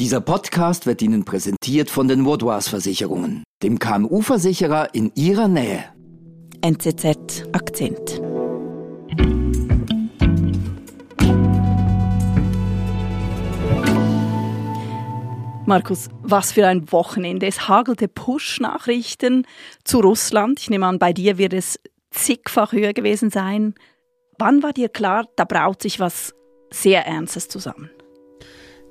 Dieser Podcast wird Ihnen präsentiert von den Vaudois Versicherungen, dem KMU-Versicherer in Ihrer Nähe. NZZ Akzent. Markus, was für ein Wochenende. Es hagelte Push-Nachrichten zu Russland. Ich nehme an, bei dir wird es zigfach höher gewesen sein. Wann war dir klar, da braut sich was sehr Ernstes zusammen?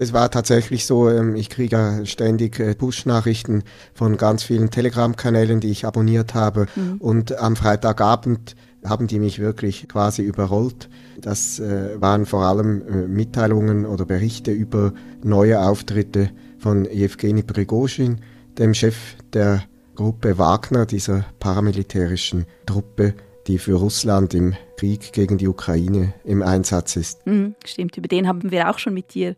Es war tatsächlich so, ähm, ich kriege ständig äh, Push-Nachrichten von ganz vielen Telegram-Kanälen, die ich abonniert habe. Mhm. Und am Freitagabend haben die mich wirklich quasi überrollt. Das äh, waren vor allem äh, Mitteilungen oder Berichte über neue Auftritte von Jewgeni Prigozhin, dem Chef der Gruppe Wagner, dieser paramilitärischen Truppe, die für Russland im Krieg gegen die Ukraine im Einsatz ist. Mhm, stimmt, über den haben wir auch schon mit dir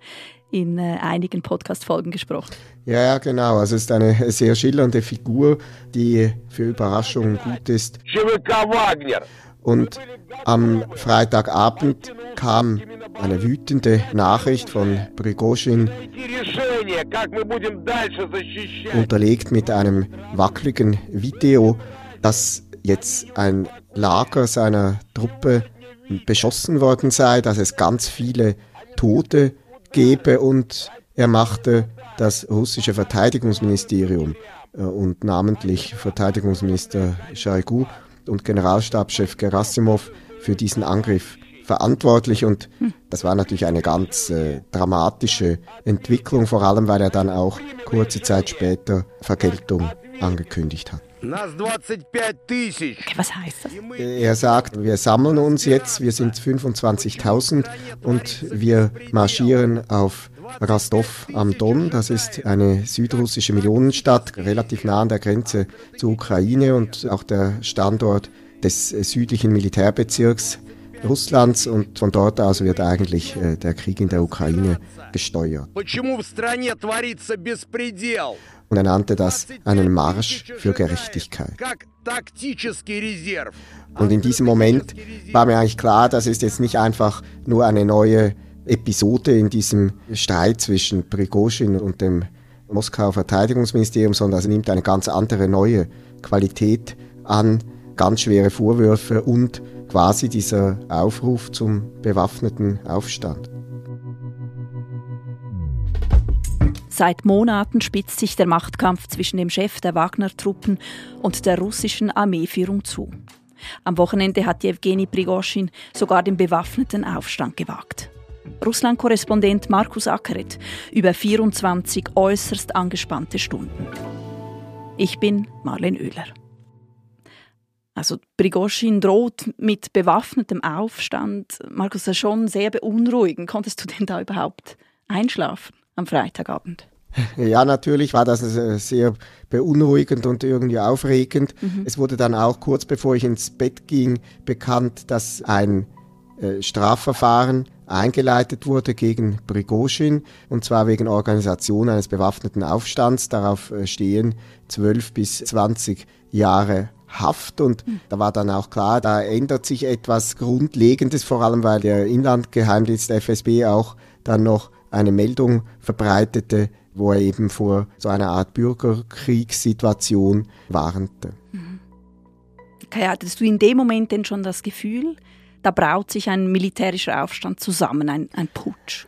in äh, einigen Podcast-Folgen gesprochen. Ja, ja, genau. Also es ist eine sehr schillernde Figur, die für Überraschungen gut ist. Und am Freitagabend kam eine wütende Nachricht von Prigozhin, unterlegt mit einem wackeligen Video, dass jetzt ein Lager seiner Truppe beschossen worden sei, dass es ganz viele Tote gebe und er machte das russische Verteidigungsministerium äh, und namentlich Verteidigungsminister Shoigu und Generalstabschef Gerasimov für diesen Angriff verantwortlich und das war natürlich eine ganz äh, dramatische Entwicklung, vor allem weil er dann auch kurze Zeit später Vergeltung angekündigt hat. Okay, was heißt das? Er sagt, wir sammeln uns jetzt, wir sind 25.000 und wir marschieren auf Rostov am Don. Das ist eine südrussische Millionenstadt, relativ nah an der Grenze zur Ukraine und auch der Standort des südlichen Militärbezirks Russlands und von dort aus wird eigentlich äh, der Krieg in der Ukraine gesteuert. Und er nannte das einen Marsch für Gerechtigkeit. Und in diesem Moment war mir eigentlich klar, das ist jetzt nicht einfach nur eine neue Episode in diesem Streit zwischen Prigozhin und dem Moskauer Verteidigungsministerium, sondern es nimmt eine ganz andere neue Qualität an, ganz schwere Vorwürfe und quasi dieser Aufruf zum bewaffneten Aufstand. Seit Monaten spitzt sich der Machtkampf zwischen dem Chef der Wagner-Truppen und der russischen Armeeführung zu. Am Wochenende hat Jewgeni Prigoschin sogar den bewaffneten Aufstand gewagt. Russland-Korrespondent Markus Ackeret über 24 äußerst angespannte Stunden. Ich bin Marlene Oehler. Also Prigozhin droht mit bewaffnetem Aufstand. Markus, das ist schon sehr beunruhigend. Konntest du denn da überhaupt einschlafen am Freitagabend? Ja, natürlich war das sehr beunruhigend und irgendwie aufregend. Mhm. Es wurde dann auch kurz bevor ich ins Bett ging bekannt, dass ein äh, Strafverfahren eingeleitet wurde gegen Prigozhin und zwar wegen Organisation eines bewaffneten Aufstands. Darauf äh, stehen 12 bis 20 Jahre Haft und mhm. da war dann auch klar, da ändert sich etwas Grundlegendes, vor allem weil der Inlandgeheimdienst der FSB auch dann noch eine Meldung verbreitete, wo er eben vor so einer Art Bürgerkriegssituation warnte. Mhm. Okay, hattest du in dem Moment denn schon das Gefühl, da braut sich ein militärischer Aufstand zusammen, ein, ein Putsch?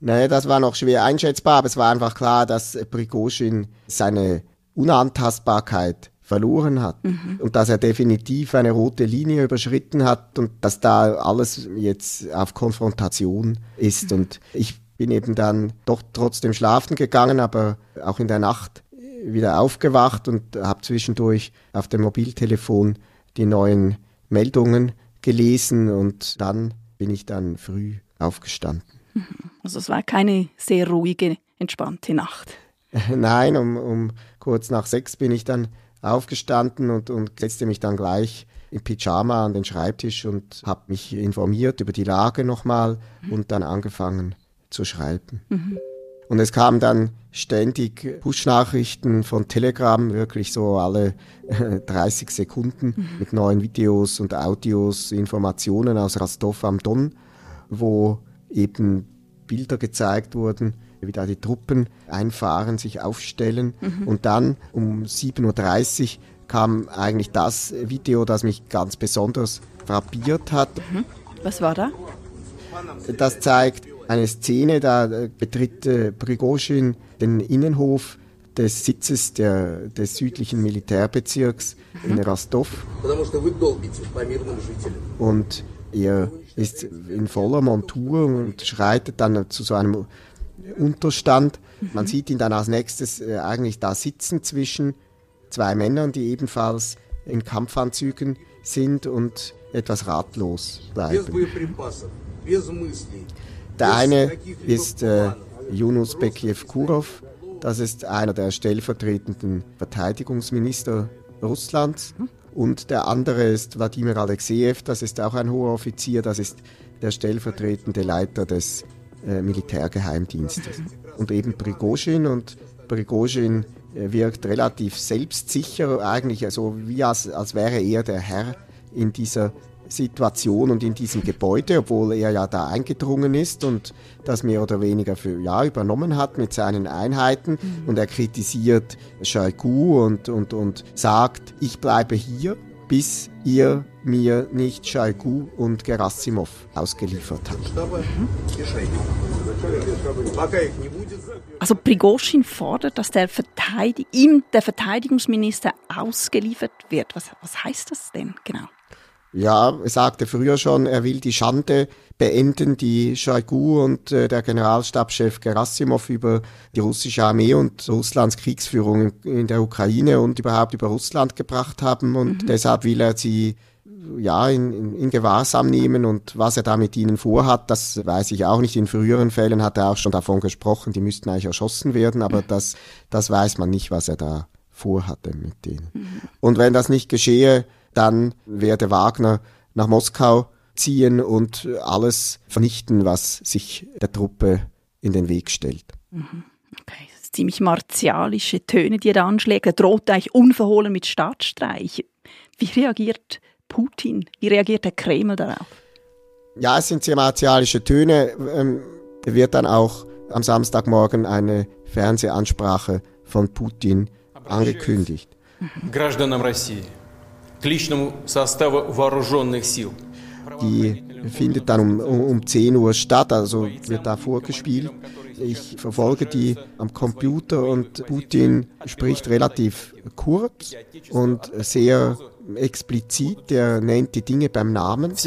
Nein, das war noch schwer einschätzbar, aber es war einfach klar, dass Prigozhin seine Unantastbarkeit verloren hat mhm. und dass er definitiv eine rote Linie überschritten hat und dass da alles jetzt auf Konfrontation ist. Mhm. Und ich bin eben dann doch trotzdem schlafen gegangen, aber auch in der Nacht wieder aufgewacht und habe zwischendurch auf dem Mobiltelefon die neuen Meldungen gelesen und dann bin ich dann früh aufgestanden. Mhm. Also es war keine sehr ruhige, entspannte Nacht. Nein, um, um kurz nach sechs bin ich dann aufgestanden und, und setzte mich dann gleich im Pyjama an den Schreibtisch und habe mich informiert über die Lage nochmal mhm. und dann angefangen zu schreiben. Mhm. Und es kamen dann ständig Push-Nachrichten von Telegram, wirklich so alle 30 Sekunden mhm. mit neuen Videos und Audios, Informationen aus Rostov am Don, wo eben Bilder gezeigt wurden, wieder die Truppen einfahren, sich aufstellen. Mhm. Und dann um 7.30 Uhr kam eigentlich das Video, das mich ganz besonders frappiert hat. Mhm. Was war da? Das zeigt eine Szene, da betritt äh, Prigozhin den Innenhof des Sitzes der, des südlichen Militärbezirks in Rostov. Und er ist in voller Montur und schreitet dann zu so einem Unterstand. Man sieht ihn dann als nächstes äh, eigentlich da sitzen zwischen zwei Männern, die ebenfalls in Kampfanzügen sind und etwas ratlos bleiben. Der eine ist äh, Yunus Bekiev Kurov, das ist einer der stellvertretenden Verteidigungsminister Russlands. Und der andere ist Wladimir Alexejew, das ist auch ein hoher Offizier, das ist der stellvertretende Leiter des äh, Militärgeheimdienstes. Und eben Prigozhin. Und Prigozhin äh, wirkt relativ selbstsicher, eigentlich so wie als, als wäre er der Herr in dieser Situation und in diesem Gebäude, obwohl er ja da eingedrungen ist und das mehr oder weniger für ja übernommen hat mit seinen Einheiten mhm. und er kritisiert Shoigu und, und, und sagt, ich bleibe hier, bis ihr mir nicht Shoigu und Gerasimov ausgeliefert habt. Also Prigozhin fordert, dass der Verteidig ihm der Verteidigungsminister ausgeliefert wird. Was, was heißt das denn genau? Ja, er sagte früher schon, er will die Schande beenden, die Shoigu und äh, der Generalstabschef Gerasimov über die russische Armee und Russlands Kriegsführung in, der Ukraine und überhaupt über Russland gebracht haben. Und mhm. deshalb will er sie ja, in, in, in Gewahrsam nehmen und was er da mit ihnen vorhat, das weiß ich auch nicht. In früheren Fällen hat er auch schon davon gesprochen, die müssten eigentlich erschossen werden, aber das, das weiß man nicht, was er da vorhatte mit denen. Mhm. Und wenn das nicht geschehe, dann werde Wagner nach Moskau ziehen und alles vernichten, was sich der Truppe in den Weg stellt. Mhm. Okay, das sind ziemlich martialische Töne, die er da anschlägt. Er droht eigentlich unverhohlen mit Staatsstreich. Wie reagiert Putin? Wie reagiert der Kreml darauf? Ja, es sind sehr martialische Töne. Ähm, wird dann auch am Samstagmorgen eine Fernsehansprache von Putin angekündigt. Гражданам России к личному составу вооруженных сил. Die findet dann um, um 10 Uhr statt, also wird da vorgespielt. Ich verfolge die am Computer und Putin spricht relativ kurz und sehr explizit, er nennt die Dinge beim Namen. Es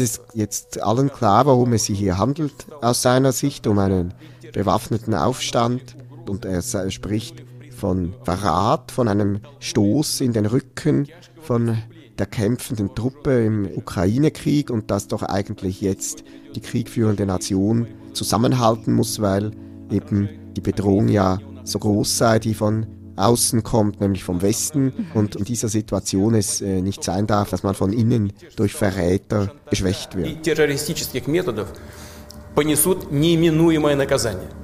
ist jetzt allen klar, warum es sich hier handelt, aus seiner Sicht um einen bewaffneten Aufstand und er spricht von Verrat, von einem Stoß in den Rücken von der kämpfenden Truppe im Ukraine-Krieg und dass doch eigentlich jetzt die kriegführende Nation zusammenhalten muss, weil eben die Bedrohung ja so groß sei, die von außen kommt, nämlich vom Westen. Und in dieser Situation es äh, nicht sein darf, dass man von innen durch Verräter geschwächt wird.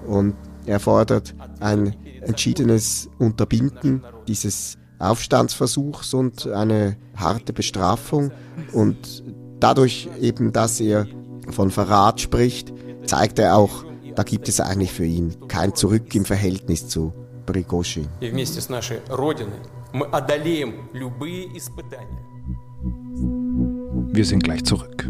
Und er fordert ein entschiedenes Unterbinden dieses Aufstandsversuchs und eine harte Bestrafung. Und dadurch eben, dass er von Verrat spricht, zeigt er auch, da gibt es eigentlich für ihn kein Zurück im Verhältnis zu Prigozhin. Wir sind gleich zurück.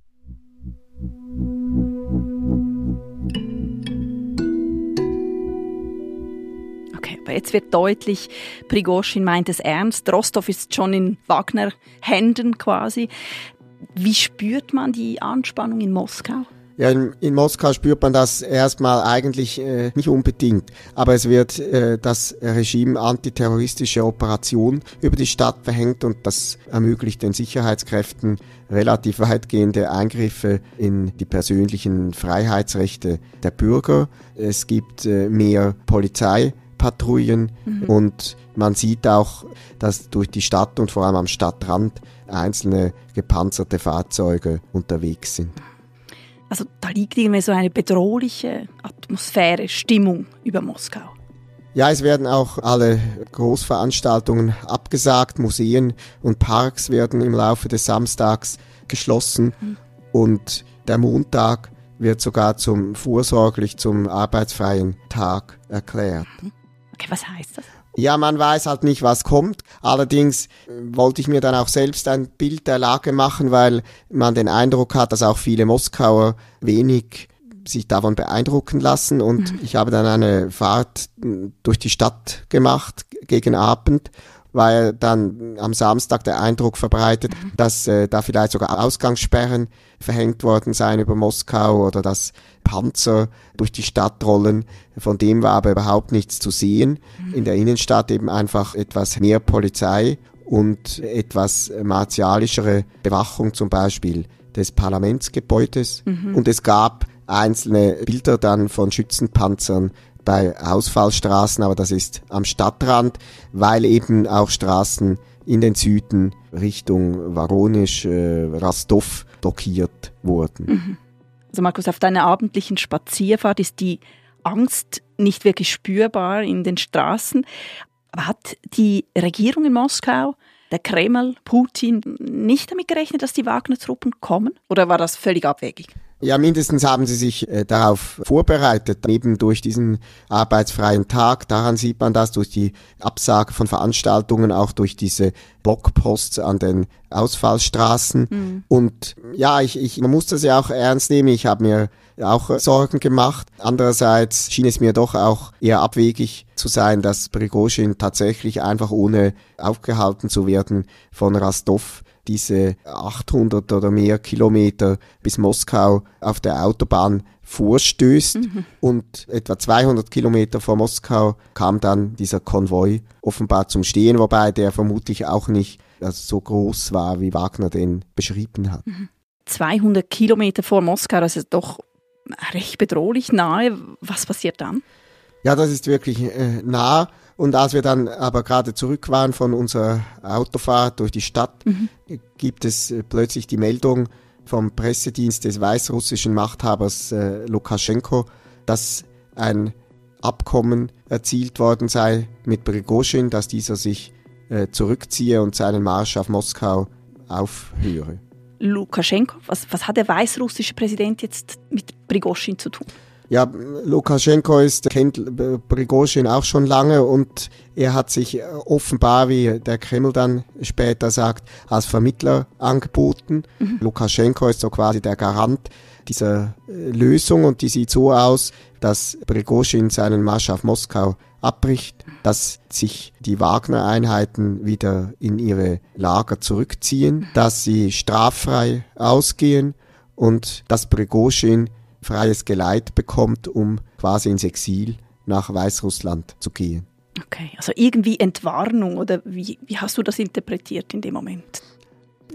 Aber jetzt wird deutlich, Prigozhin meint es ernst. Rostov ist schon in Wagner-Händen quasi. Wie spürt man die Anspannung in Moskau? Ja, in, in, Moskau spürt man das erstmal eigentlich äh, nicht unbedingt, aber es wird äh, das Regime antiterroristische Operation über die Stadt verhängt und das ermöglicht den Sicherheitskräften relativ weitgehende Eingriffe in die persönlichen Freiheitsrechte der Bürger. Es gibt äh, mehr Polizei Patrouillen mhm. und man sieht auch, dass durch die Stadt und vor allem am Stadtrand einzelne gepanzerte Fahrzeuge unterwegs sind. Also da liegt irgendwie so eine bedrohliche Atmosphäre, Stimmung über Moskau. Ja, es werden auch alle Großveranstaltungen abgesagt. Museen und Parks werden im Laufe des Samstags geschlossen. Mhm. Und der Montag wird sogar zum vorsorglich zum arbeitsfreien Tag erklärt. Mhm. Okay, was heißt das? Ja, man weiß halt nicht, was kommt. Allerdings äh, wollte ich mir dann auch selbst ein Bild der Lage machen, weil man den Eindruck hat, dass auch viele Moskauer wenig sich davon beeindrucken lassen und mhm. ich habe dann eine Fahrt durch die Stadt gemacht gegen Abend weil dann am Samstag der Eindruck verbreitet, mhm. dass äh, da vielleicht sogar Ausgangssperren verhängt worden seien über Moskau oder dass Panzer durch die Stadt rollen. Von dem war aber überhaupt nichts zu sehen. Mhm. In der Innenstadt eben einfach etwas mehr Polizei und etwas martialischere Bewachung zum Beispiel des Parlamentsgebäudes. Mhm. Und es gab einzelne Bilder dann von Schützenpanzern bei Ausfallstraßen, aber das ist am Stadtrand, weil eben auch Straßen in den Süden Richtung Varonisch, äh, Rastov blockiert wurden. Mhm. Also Markus, auf deiner abendlichen Spazierfahrt ist die Angst nicht wirklich spürbar in den Straßen. Aber hat die Regierung in Moskau, der Kreml, Putin nicht damit gerechnet, dass die Wagner-Truppen kommen? Oder war das völlig abwegig? Ja, mindestens haben sie sich äh, darauf vorbereitet, eben durch diesen arbeitsfreien Tag. Daran sieht man das, durch die Absage von Veranstaltungen, auch durch diese Blockposts an den Ausfallstraßen. Mhm. Und ja, ich, ich, man muss das ja auch ernst nehmen. Ich habe mir auch Sorgen gemacht. Andererseits schien es mir doch auch eher abwegig zu sein, dass Prigozhin tatsächlich einfach ohne aufgehalten zu werden von Rastov diese 800 oder mehr Kilometer bis Moskau auf der Autobahn vorstößt mhm. und etwa 200 Kilometer vor Moskau kam dann dieser Konvoi offenbar zum Stehen, wobei der vermutlich auch nicht also so groß war, wie Wagner den beschrieben hat. 200 mhm. Kilometer vor Moskau, das ist doch recht bedrohlich nahe. Was passiert dann? Ja, das ist wirklich äh, nah. Und als wir dann aber gerade zurück waren von unserer Autofahrt durch die Stadt, mhm. gibt es äh, plötzlich die Meldung vom Pressedienst des weißrussischen Machthabers äh, Lukaschenko, dass ein Abkommen erzielt worden sei mit Prigozhin, dass dieser sich äh, zurückziehe und seinen Marsch auf Moskau aufhöre. Lukaschenko, was, was hat der weißrussische Präsident jetzt mit Prigozhin zu tun? Ja, Lukaschenko ist, kennt Prigozhin auch schon lange und er hat sich äh, offenbar, wie der Kreml dann später sagt, als Vermittler angeboten. Mhm. Lukaschenko ist so quasi der Garant dieser äh, Lösung und die sieht so aus, dass Prigozhin seinen Marsch auf Moskau abbricht, dass sich die Wagner-Einheiten wieder in ihre Lager zurückziehen, dass sie straffrei ausgehen und dass Prigozhin freies Geleit bekommt, um quasi ins Exil nach Weißrussland zu gehen. Okay, also irgendwie Entwarnung oder wie, wie hast du das interpretiert in dem Moment?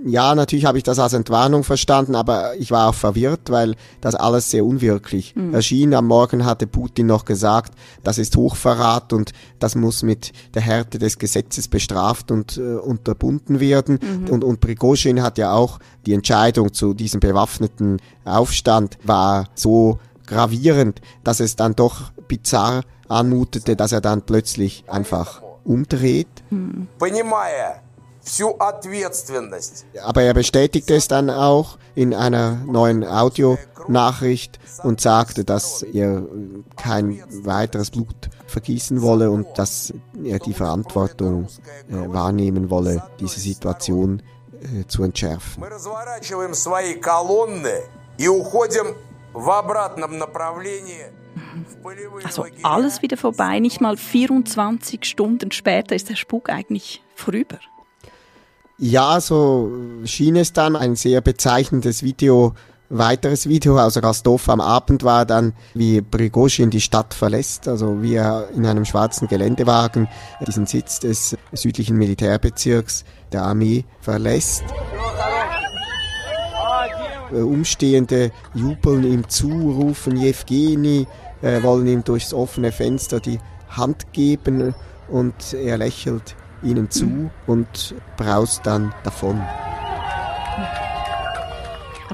Ja, natürlich habe ich das als Entwarnung verstanden, aber ich war auch verwirrt, weil das alles sehr unwirklich mhm. erschien. Am Morgen hatte Putin noch gesagt, das ist Hochverrat und das muss mit der Härte des Gesetzes bestraft und äh, unterbunden werden. Mhm. Und, und Prigozhin hat ja auch die Entscheidung zu diesem bewaffneten Aufstand war so gravierend, dass es dann doch bizarr anmutete, dass er dann plötzlich einfach umdreht. Mhm. Aber er bestätigte es dann auch in einer neuen Audionachricht und sagte, dass er kein weiteres Blut vergießen wolle und dass er die Verantwortung äh, wahrnehmen wolle, diese Situation äh, zu entschärfen. Also alles wieder vorbei, nicht mal 24 Stunden später ist der Spuk eigentlich vorüber. Ja, so schien es dann ein sehr bezeichnendes Video, weiteres Video aus Rostov am Abend war dann, wie Prigozhin die Stadt verlässt, also wie er in einem schwarzen Geländewagen diesen Sitz des südlichen Militärbezirks der Armee verlässt. Äh, Umstehende jubeln ihm zu, rufen Jewgeni, äh, wollen ihm durchs offene Fenster die Hand geben und er lächelt ihnen zu und braust dann davon.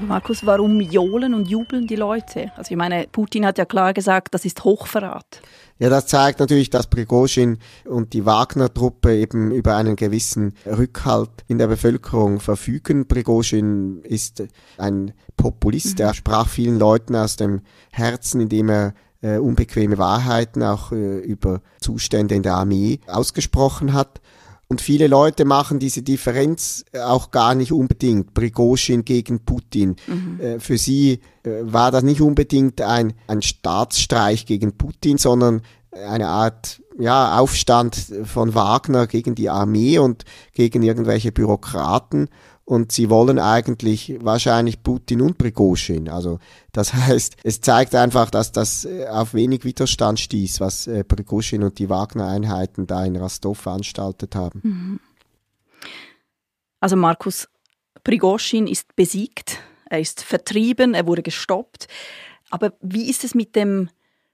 Markus, warum johlen und jubeln die Leute? Also ich meine, Putin hat ja klar gesagt, das ist Hochverrat. Ja, das zeigt natürlich, dass Prigozhin und die Wagner-Truppe eben über einen gewissen Rückhalt in der Bevölkerung verfügen. Prigozhin ist ein Populist, mhm. er sprach vielen Leuten aus dem Herzen, indem er äh, unbequeme Wahrheiten auch äh, über Zustände in der Armee ausgesprochen hat. Und viele Leute machen diese Differenz auch gar nicht unbedingt. Prigozhin gegen Putin. Mhm. Äh, für sie äh, war das nicht unbedingt ein, ein Staatsstreich gegen Putin, sondern eine Art ja, Aufstand von Wagner gegen die Armee und gegen irgendwelche Bürokraten und sie wollen eigentlich wahrscheinlich Putin und Prigozhin. Also das heißt, es zeigt einfach, dass das äh, auf wenig Widerstand stieß, was äh, Prigozhin und die Wagner-Einheiten da in Rostov veranstaltet haben. Mhm. Also Markus, Prigozhin ist besiegt, er ist vertrieben, er wurde gestoppt. Aber wie ist es mit dem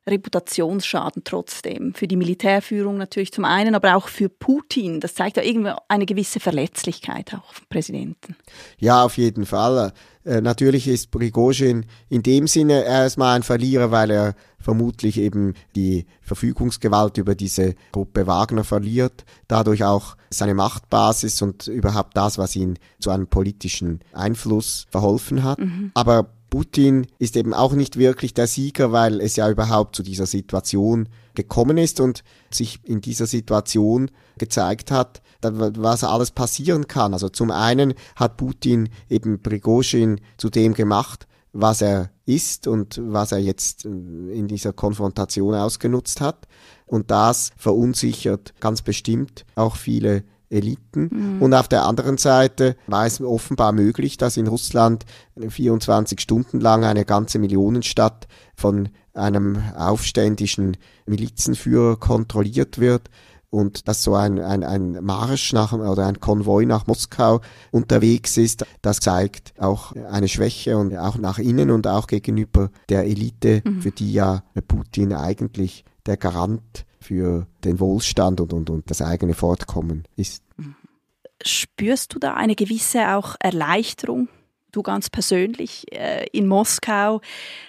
Reputationsschaden trotzdem. Für die Militärführung natürlich zum einen, aber auch für Putin. Das zeigt ja irgendwie eine gewisse Verletzlichkeit auch vom Präsidenten. Ja, auf jeden Fall. Äh, natürlich ist Prigozhin in dem Sinne erstmal ein Verlierer, weil er vermutlich eben die Verfügungsgewalt über diese Gruppe Wagner verliert, dadurch auch seine Machtbasis und überhaupt das, was ihn zu einem politischen Einfluss verholfen hat. Mhm. Aber Putin ist eben auch nicht wirklich der Sieger, weil es ja überhaupt zu dieser Situation gekommen ist und sich in dieser Situation gezeigt hat, was alles passieren kann. Also zum einen hat Putin eben Prigozhin zu dem gemacht, was er ist und was er jetzt äh, in dieser Konfrontation ausgenutzt hat. Und das verunsichert ganz bestimmt auch viele Eliten. Mhm. Und auf der anderen Seite war es offenbar möglich, dass in Russland 24 Stunden lang eine ganze Millionenstadt von einem aufständischen Milizenführer kontrolliert wird und dass so ein, ein, ein Marsch nach, oder ein Konvoi nach Moskau unterwegs ist, das zeigt auch eine Schwäche und auch nach innen und auch gegenüber der Elite, mhm. für die ja Putin eigentlich der Garant für den Wohlstand und, und, und das eigene Fortkommen ist. Spürst du da eine gewisse auch Erleichterung, du ganz persönlich, äh, in Moskau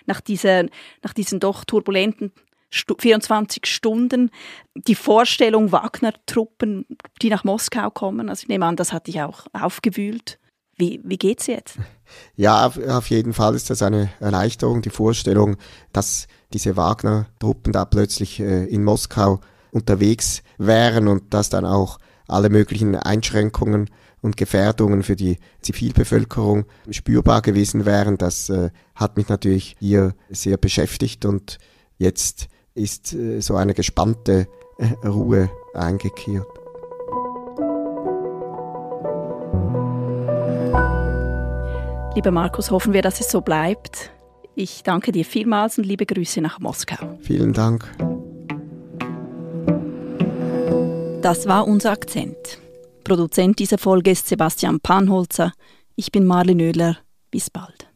nach, dieser, nach diesen doch turbulenten 24 Stunden, die Vorstellung Wagner-Truppen, die nach Moskau kommen? Also ich nehme an, das hat dich auch aufgewühlt. Wie, wie geht's jetzt? Ja, auf, auf jeden Fall ist das eine Erleichterung, die Vorstellung, dass diese Wagner-Truppen da plötzlich äh, in Moskau unterwegs wären und dass dann auch alle möglichen Einschränkungen und Gefährdungen für die Zivilbevölkerung spürbar gewesen wären. Das äh, hat mich natürlich hier sehr beschäftigt und jetzt ist äh, so eine gespannte äh, Ruhe eingekehrt. Lieber Markus, hoffen wir, dass es so bleibt. Ich danke dir vielmals und liebe Grüße nach Moskau. Vielen Dank. Das war unser Akzent. Produzent dieser Folge ist Sebastian Panholzer. Ich bin Marlene Oehler. Bis bald.